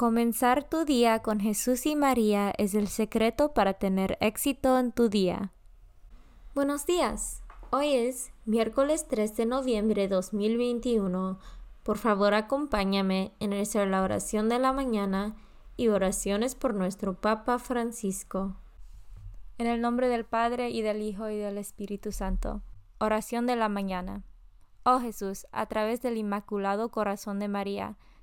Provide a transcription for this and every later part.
Comenzar tu día con Jesús y María es el secreto para tener éxito en tu día. Buenos días. Hoy es miércoles 3 de noviembre de 2021. Por favor, acompáñame en la oración de la mañana y oraciones por nuestro Papa Francisco. En el nombre del Padre y del Hijo y del Espíritu Santo. Oración de la mañana. Oh Jesús, a través del Inmaculado Corazón de María,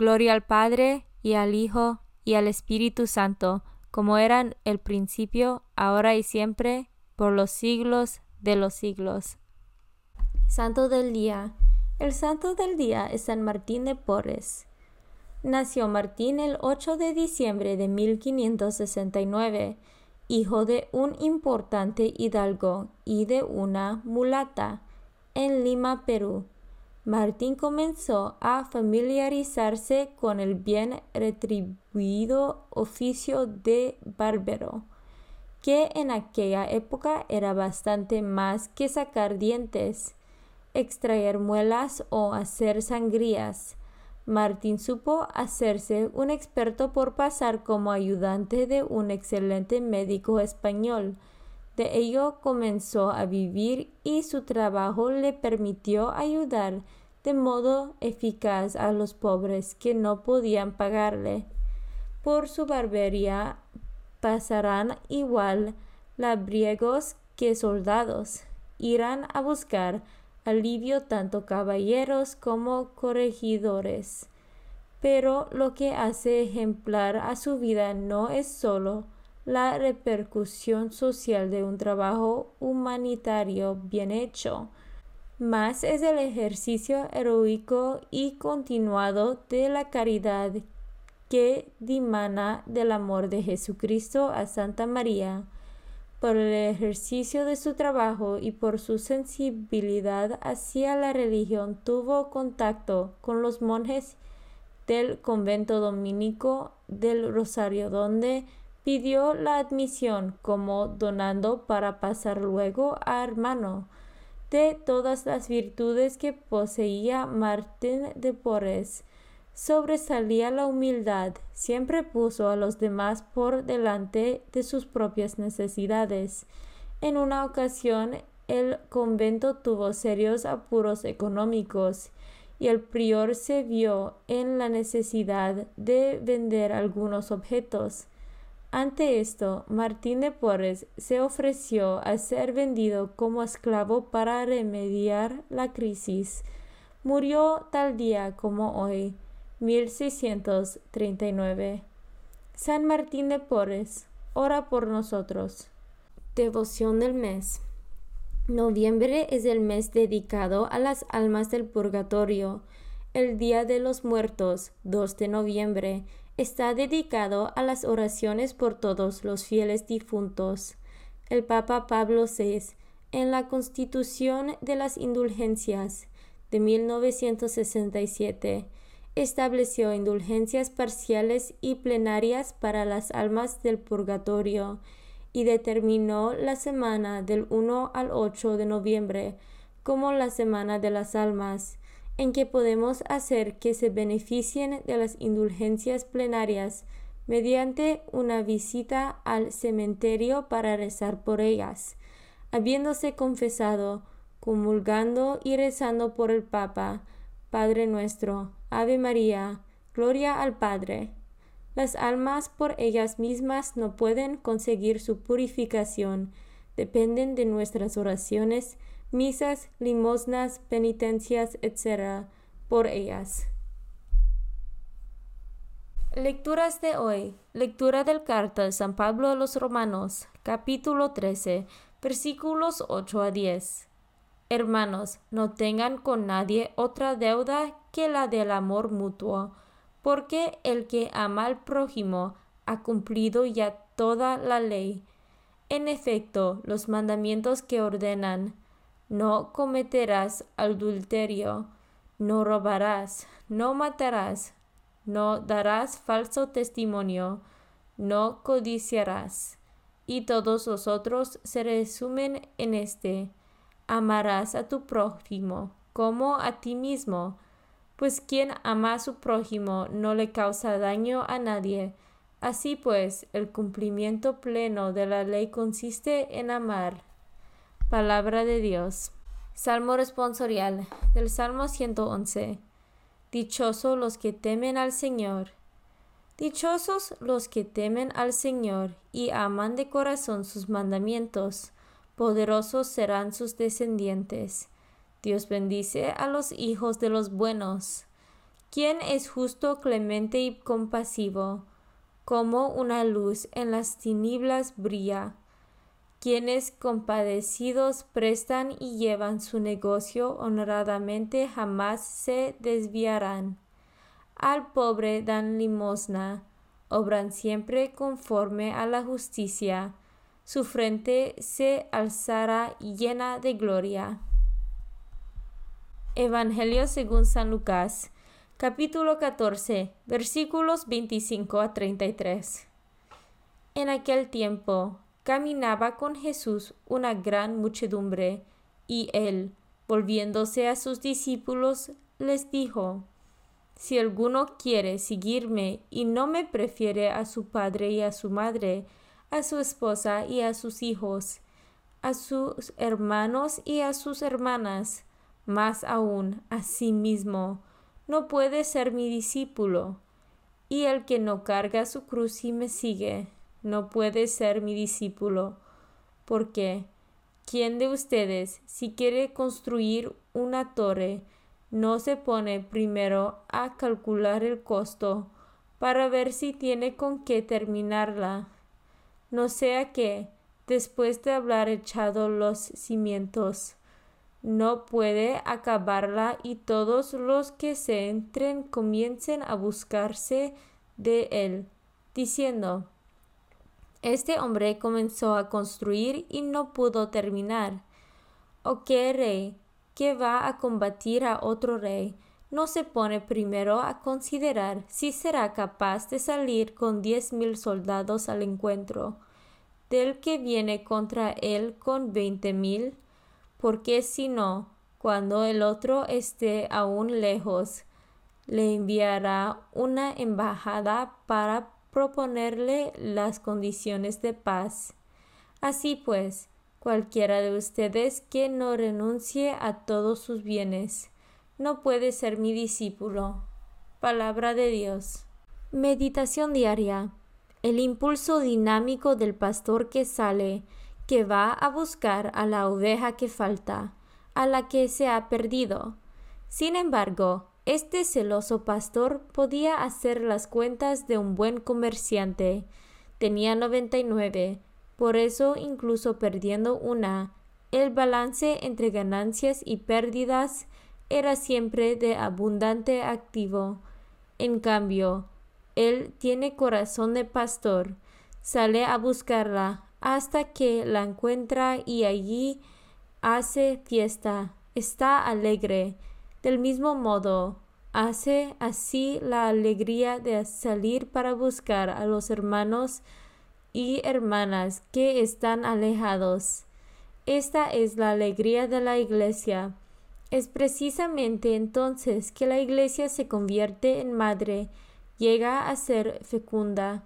Gloria al Padre, y al Hijo, y al Espíritu Santo, como eran el principio, ahora y siempre, por los siglos de los siglos. Santo del Día. El Santo del Día es San Martín de Porres. Nació Martín el 8 de diciembre de 1569, hijo de un importante hidalgo y de una mulata, en Lima, Perú. Martín comenzó a familiarizarse con el bien retribuido oficio de barbero, que en aquella época era bastante más que sacar dientes, extraer muelas o hacer sangrías. Martín supo hacerse un experto por pasar como ayudante de un excelente médico español, de ello comenzó a vivir y su trabajo le permitió ayudar de modo eficaz a los pobres que no podían pagarle. Por su barbería pasarán igual labriegos que soldados. Irán a buscar alivio tanto caballeros como corregidores. Pero lo que hace ejemplar a su vida no es solo la repercusión social de un trabajo humanitario bien hecho, más es el ejercicio heroico y continuado de la caridad que dimana del amor de Jesucristo a Santa María. Por el ejercicio de su trabajo y por su sensibilidad hacia la religión tuvo contacto con los monjes del convento dominico del Rosario, donde pidió la admisión como donando para pasar luego a hermano. De todas las virtudes que poseía Martín de Porres, sobresalía la humildad, siempre puso a los demás por delante de sus propias necesidades. En una ocasión el convento tuvo serios apuros económicos y el prior se vio en la necesidad de vender algunos objetos. Ante esto, Martín de Porres se ofreció a ser vendido como esclavo para remediar la crisis. Murió tal día como hoy, 1639. San Martín de Porres, ora por nosotros. Devoción del mes. Noviembre es el mes dedicado a las almas del purgatorio. El Día de los Muertos, 2 de noviembre, está dedicado a las oraciones por todos los fieles difuntos. El Papa Pablo VI, en la Constitución de las Indulgencias de 1967, estableció indulgencias parciales y plenarias para las almas del purgatorio y determinó la semana del 1 al 8 de noviembre como la Semana de las Almas, en que podemos hacer que se beneficien de las indulgencias plenarias mediante una visita al cementerio para rezar por ellas, habiéndose confesado, comulgando y rezando por el Papa, Padre nuestro, Ave María, Gloria al Padre, las almas por ellas mismas no pueden conseguir su purificación, dependen de nuestras oraciones, misas, limosnas, penitencias, etc., por ellas. Lecturas de hoy. Lectura del carta de San Pablo a los Romanos, capítulo 13, versículos 8 a 10. Hermanos, no tengan con nadie otra deuda que la del amor mutuo porque el que ama al prójimo ha cumplido ya toda la ley. En efecto, los mandamientos que ordenan no cometerás adulterio, no robarás, no matarás, no darás falso testimonio, no codiciarás. Y todos los otros se resumen en este amarás a tu prójimo como a ti mismo pues quien ama a su prójimo no le causa daño a nadie. Así pues, el cumplimiento pleno de la ley consiste en amar. Palabra de Dios. Salmo responsorial del Salmo 111. Dichosos los que temen al Señor. Dichosos los que temen al Señor y aman de corazón sus mandamientos. Poderosos serán sus descendientes. Dios bendice a los hijos de los buenos. ¿Quién es justo, clemente y compasivo? Como una luz en las tinieblas brilla. Quienes compadecidos prestan y llevan su negocio honradamente jamás se desviarán. Al pobre dan limosna, obran siempre conforme a la justicia. Su frente se alzará llena de gloria. Evangelio según San Lucas, capítulo 14, versículos 25 a 33. En aquel tiempo caminaba con Jesús una gran muchedumbre, y él, volviéndose a sus discípulos, les dijo, Si alguno quiere seguirme y no me prefiere a su padre y a su madre, a su esposa y a sus hijos, a sus hermanos y a sus hermanas, más aún a sí mismo, no puede ser mi discípulo. Y el que no carga su cruz y me sigue, no puede ser mi discípulo. Porque, ¿quién de ustedes, si quiere construir una torre, no se pone primero a calcular el costo para ver si tiene con qué terminarla? No sea que, después de haber echado los cimientos, no puede acabarla y todos los que se entren comiencen a buscarse de él, diciendo Este hombre comenzó a construir y no pudo terminar. ¿O qué rey que va a combatir a otro rey no se pone primero a considerar si será capaz de salir con diez mil soldados al encuentro del que viene contra él con veinte mil? porque si no, cuando el otro esté aún lejos, le enviará una embajada para proponerle las condiciones de paz. Así pues, cualquiera de ustedes que no renuncie a todos sus bienes, no puede ser mi discípulo. Palabra de Dios. Meditación diaria. El impulso dinámico del pastor que sale que va a buscar a la oveja que falta, a la que se ha perdido. Sin embargo, este celoso pastor podía hacer las cuentas de un buen comerciante. Tenía noventa y nueve, por eso incluso perdiendo una, El balance entre ganancias y pérdidas era siempre de abundante activo. En cambio, él tiene corazón de pastor, sale a buscarla hasta que la encuentra y allí hace fiesta, está alegre. Del mismo modo, hace así la alegría de salir para buscar a los hermanos y hermanas que están alejados. Esta es la alegría de la Iglesia. Es precisamente entonces que la Iglesia se convierte en madre, llega a ser fecunda.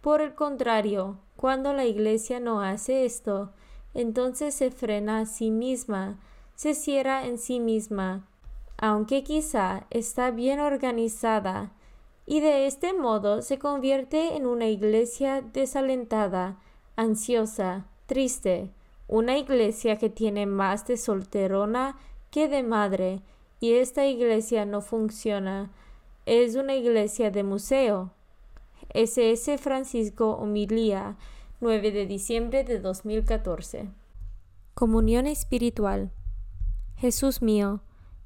Por el contrario, cuando la Iglesia no hace esto, entonces se frena a sí misma, se cierra en sí misma, aunque quizá está bien organizada, y de este modo se convierte en una iglesia desalentada, ansiosa, triste, una iglesia que tiene más de solterona que de madre, y esta iglesia no funciona. Es una iglesia de museo. SS Francisco Homilía, 9 de diciembre de 2014. Comunión espiritual. Jesús mío,